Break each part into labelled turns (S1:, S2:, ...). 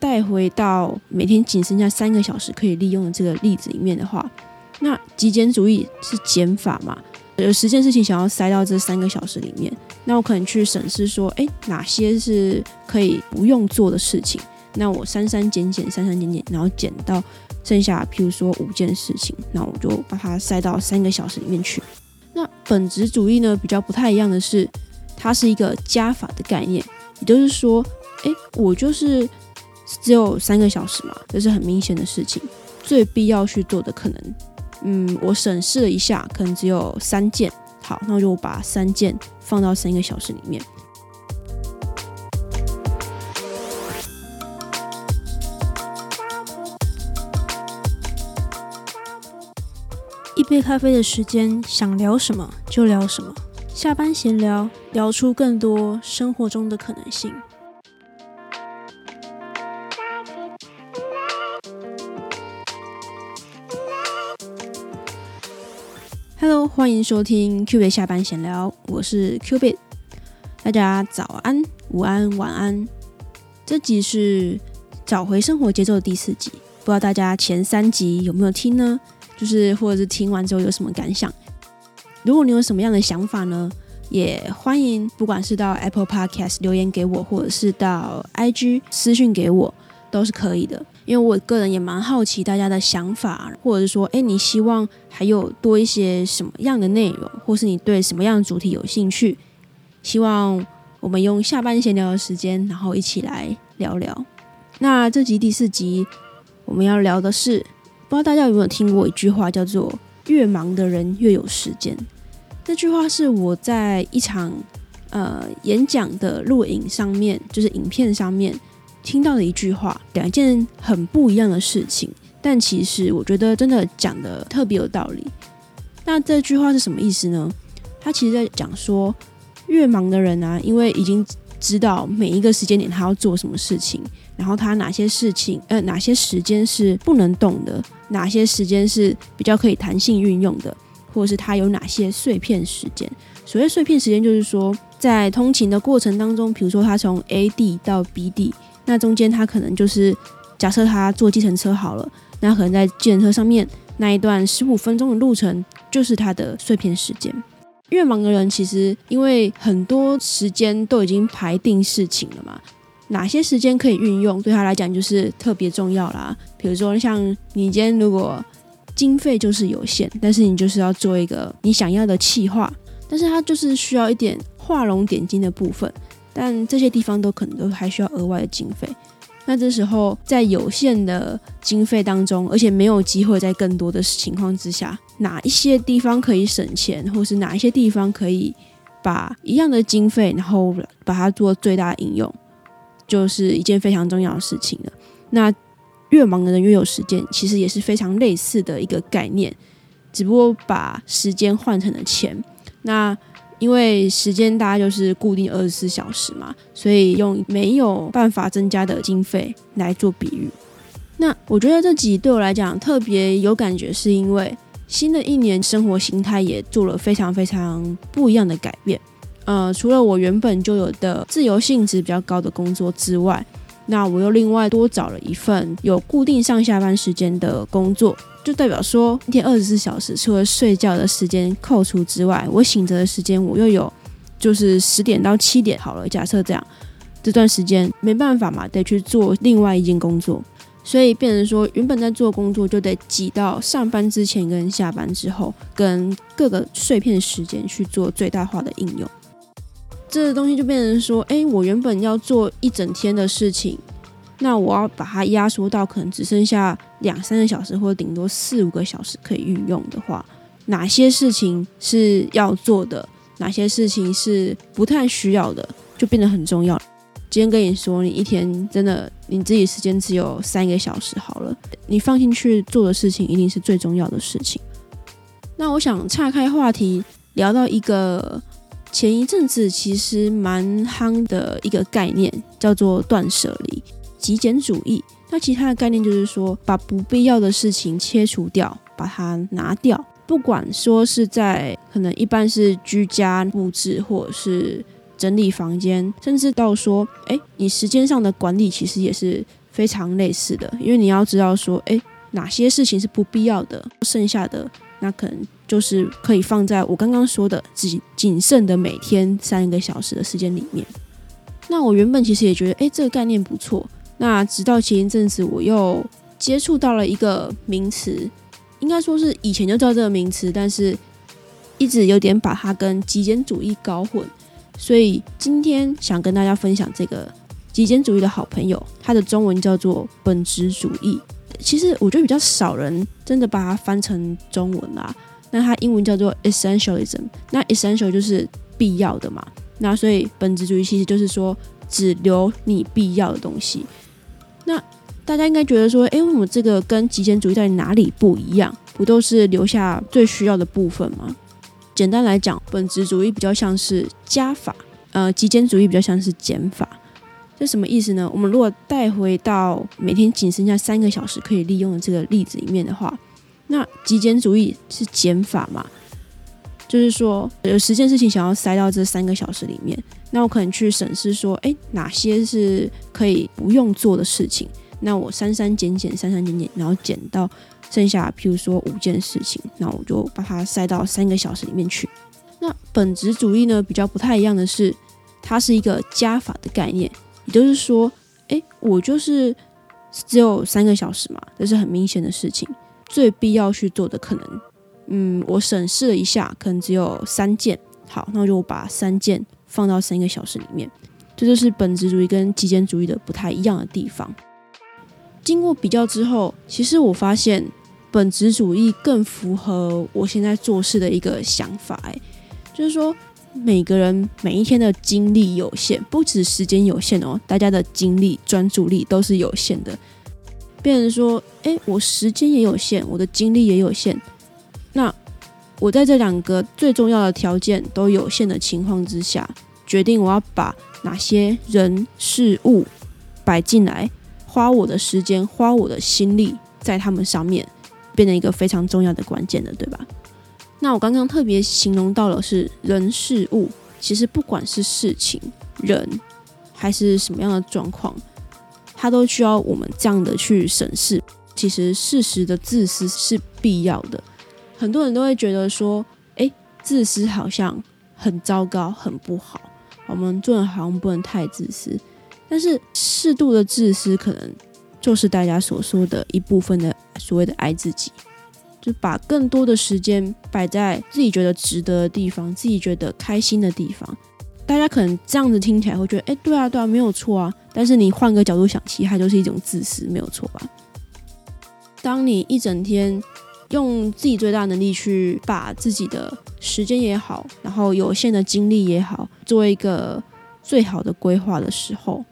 S1: 带回到每天仅剩下三个小时可以利用的这个例子里面的话，那极简主义是减法嘛？有十件事情想要塞到这三个小时里面，那我可能去审视说，哎，哪些是可以不用做的事情？那我删删减减，删删减减，然后减到剩下，譬如说五件事情，那我就把它塞到三个小时里面去。那本质主义呢，比较不太一样的是，它是一个加法的概念，也就是说，哎，我就是只有三个小时嘛，这是很明显的事情，最必要去做的可能。嗯，我审视了一下，可能只有三件。好，那我就把三件放到三个小时里面。
S2: 一杯咖啡的时间，想聊什么就聊什么。下班闲聊，聊出更多生活中的可能性。
S1: 欢迎收听 Q 币下班闲聊，我是 Q 币，大家早安、午安、晚安。这集是找回生活节奏的第四集，不知道大家前三集有没有听呢？就是或者是听完之后有什么感想？如果你有什么样的想法呢，也欢迎不管是到 Apple Podcast 留言给我，或者是到 IG 私讯给我，都是可以的。因为我个人也蛮好奇大家的想法，或者是说，哎，你希望还有多一些什么样的内容，或是你对什么样的主题有兴趣？希望我们用下班闲聊的时间，然后一起来聊聊。那这集第四集我们要聊的是，不知道大家有没有听过一句话，叫做“越忙的人越有时间”。这句话是我在一场呃演讲的录影上面，就是影片上面。听到的一句话，两件很不一样的事情，但其实我觉得真的讲的特别有道理。那这句话是什么意思呢？他其实在讲说，越忙的人啊，因为已经知道每一个时间点他要做什么事情，然后他哪些事情呃哪些时间是不能动的，哪些时间是比较可以弹性运用的，或者是他有哪些碎片时间。所谓碎片时间，就是说在通勤的过程当中，比如说他从 A 地到 B 地。那中间他可能就是假设他坐计程车好了，那可能在计程车上面那一段十五分钟的路程就是他的碎片时间。越忙的人其实因为很多时间都已经排定事情了嘛，哪些时间可以运用对他来讲就是特别重要啦。比如说像你今天如果经费就是有限，但是你就是要做一个你想要的企划，但是他就是需要一点画龙点睛的部分。但这些地方都可能都还需要额外的经费，那这时候在有限的经费当中，而且没有机会在更多的情况之下，哪一些地方可以省钱，或是哪一些地方可以把一样的经费，然后把它做最大应用，就是一件非常重要的事情了。那越忙的人越有时间，其实也是非常类似的一个概念，只不过把时间换成了钱。那因为时间大家就是固定二十四小时嘛，所以用没有办法增加的经费来做比喻。那我觉得这集对我来讲特别有感觉，是因为新的一年生活形态也做了非常非常不一样的改变。呃，除了我原本就有的自由性质比较高的工作之外，那我又另外多找了一份有固定上下班时间的工作。就代表说，一天二十四小时，除了睡觉的时间扣除之外，我醒着的时间我又有，就是十点到七点好了。假设这样，这段时间没办法嘛，得去做另外一件工作，所以变成说，原本在做工作就得挤到上班之前跟下班之后，跟各个碎片时间去做最大化的应用。这个东西就变成说，哎，我原本要做一整天的事情。那我要把它压缩到可能只剩下两三个小时，或者顶多四五个小时可以运用的话，哪些事情是要做的，哪些事情是不太需要的，就变得很重要。今天跟你说，你一天真的你自己时间只有三个小时好了，你放进去做的事情一定是最重要的事情。那我想岔开话题，聊到一个前一阵子其实蛮夯的一个概念，叫做断舍离。极简主义，那其他的概念就是说，把不必要的事情切除掉，把它拿掉。不管说是在可能一般是居家布置，或者是整理房间，甚至到说，哎，你时间上的管理，其实也是非常类似的，因为你要知道说，诶，哪些事情是不必要的，剩下的那可能就是可以放在我刚刚说的仅仅剩的每天三个小时的时间里面。那我原本其实也觉得，诶，这个概念不错。那直到前一阵子，我又接触到了一个名词，应该说是以前就知道这个名词，但是一直有点把它跟极简主义搞混。所以今天想跟大家分享这个极简主义的好朋友，它的中文叫做本质主义。其实我觉得比较少人真的把它翻成中文啦。那它英文叫做 essentialism。那 essential 就是必要的嘛。那所以本质主义其实就是说只留你必要的东西。那大家应该觉得说，诶，为什么这个跟极简主义在哪里不一样？不都是留下最需要的部分吗？简单来讲，本质主义比较像是加法，呃，极简主义比较像是减法。这什么意思呢？我们如果带回到每天仅剩下三个小时可以利用的这个例子里面的话，那极简主义是减法嘛？就是说有十件事情想要塞到这三个小时里面，那我可能去审视说，诶，哪些是可以不用做的事情？那我删删减减，删删减减，然后减到。剩下，譬如说五件事情，那我就把它塞到三个小时里面去。那本质主义呢，比较不太一样的是，它是一个加法的概念，也就是说，诶，我就是只有三个小时嘛，这是很明显的事情。最必要去做的可能，嗯，我审视了一下，可能只有三件。好，那我就把三件放到三个小时里面。这就是本质主义跟极简主义的不太一样的地方。经过比较之后，其实我发现。本质主义更符合我现在做事的一个想法，哎，就是说每个人每一天的精力有限，不止时间有限哦，大家的精力、专注力都是有限的。别人说，哎，我时间也有限，我的精力也有限，那我在这两个最重要的条件都有限的情况之下，决定我要把哪些人事物摆进来，花我的时间，花我的心力在他们上面。变成一个非常重要的关键的，对吧？那我刚刚特别形容到了是人事物，其实不管是事情、人还是什么样的状况，它都需要我们这样的去审视。其实事实的自私是必要的。很多人都会觉得说，诶，自私好像很糟糕、很不好，我们做人好像不能太自私。但是适度的自私可能。就是大家所说的一部分的所谓的爱自己，就把更多的时间摆在自己觉得值得的地方，自己觉得开心的地方。大家可能这样子听起来会觉得，哎，对啊，对啊，没有错啊。但是你换个角度想，其实它就是一种自私，没有错吧？当你一整天用自己最大能力去把自己的时间也好，然后有限的精力也好，做一个最好的规划的时候。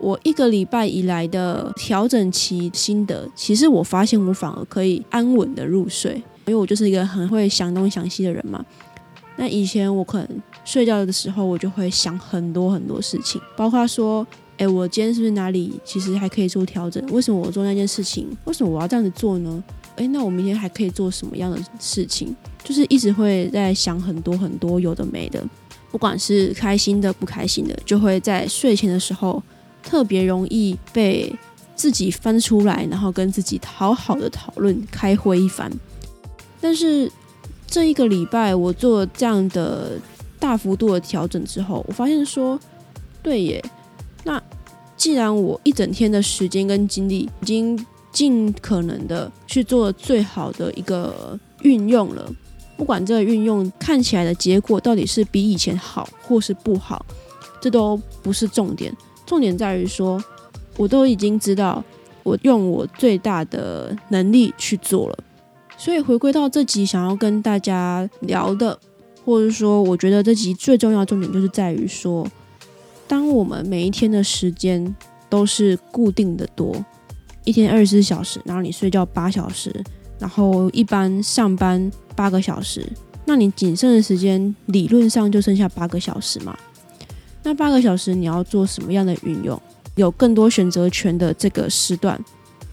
S1: 我一个礼拜以来的调整期心得，其实我发现我反而可以安稳的入睡，因为我就是一个很会想东想西的人嘛。那以前我可能睡觉的时候，我就会想很多很多事情，包括说，哎，我今天是不是哪里其实还可以做调整？为什么我做那件事情？为什么我要这样子做呢？哎，那我明天还可以做什么样的事情？就是一直会在想很多很多有的没的，不管是开心的不开心的，就会在睡前的时候。特别容易被自己翻出来，然后跟自己好好的讨论、开会一番。但是这一个礼拜，我做这样的大幅度的调整之后，我发现说，对耶，那既然我一整天的时间跟精力已经尽可能的去做最好的一个运用了，不管这个运用看起来的结果到底是比以前好或是不好，这都不是重点。重点在于说，我都已经知道，我用我最大的能力去做了。所以回归到这集，想要跟大家聊的，或者说，我觉得这集最重要的重点就是在于说，当我们每一天的时间都是固定的多，一天二十四小时，然后你睡觉八小时，然后一般上班八个小时，那你仅剩的时间理论上就剩下八个小时嘛？那八个小时你要做什么样的运用？有更多选择权的这个时段，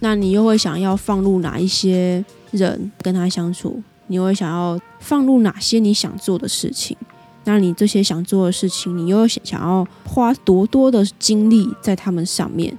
S1: 那你又会想要放入哪一些人跟他相处？你会想要放入哪些你想做的事情？那你这些想做的事情，你又想想要花多多的精力在他们上面？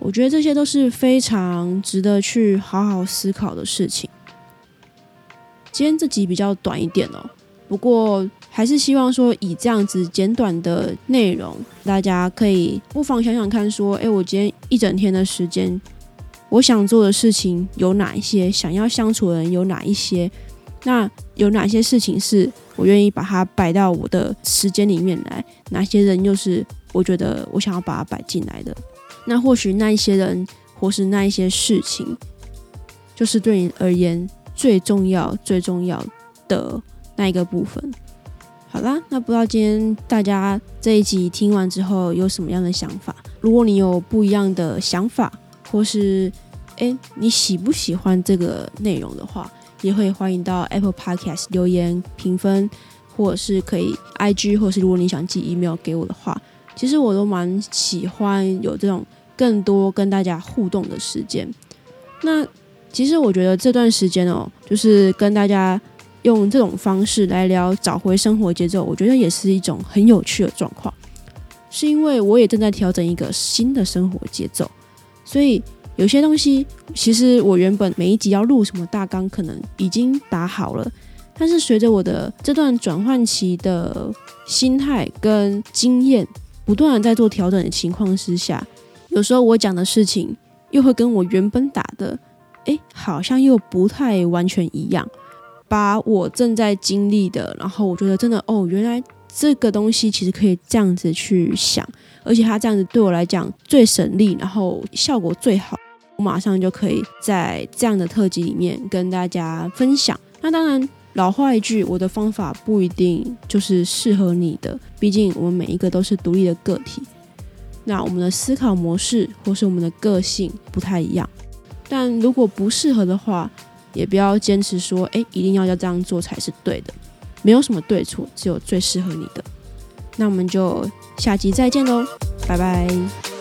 S1: 我觉得这些都是非常值得去好好思考的事情。今天这集比较短一点哦，不过还是希望说以这样子简短的内容，大家可以不妨想想看，说，诶，我今天一整天的时间，我想做的事情有哪一些？想要相处的人有哪一些？那有哪些事情是我愿意把它摆到我的时间里面来？哪些人又是我觉得我想要把它摆进来的？那或许那一些人，或是那一些事情，就是对你而言最重要、最重要的那一个部分。好啦，那不知道今天大家这一集听完之后有什么样的想法？如果你有不一样的想法，或是诶你喜不喜欢这个内容的话，也会欢迎到 Apple Podcast 留言评分，或者是可以 IG，或是如果你想寄 email 给我的话。其实我都蛮喜欢有这种更多跟大家互动的时间。那其实我觉得这段时间哦，就是跟大家用这种方式来聊找回生活节奏，我觉得也是一种很有趣的状况。是因为我也正在调整一个新的生活节奏，所以有些东西其实我原本每一集要录什么大纲可能已经打好了，但是随着我的这段转换期的心态跟经验。不断的在做调整的情况之下，有时候我讲的事情又会跟我原本打的，哎，好像又不太完全一样。把我正在经历的，然后我觉得真的哦，原来这个东西其实可以这样子去想，而且它这样子对我来讲最省力，然后效果最好，我马上就可以在这样的特辑里面跟大家分享。那当然。老话一句，我的方法不一定就是适合你的，毕竟我们每一个都是独立的个体。那我们的思考模式或是我们的个性不太一样，但如果不适合的话，也不要坚持说，哎，一定要要这样做才是对的。没有什么对错，只有最适合你的。那我们就下集再见喽，拜拜。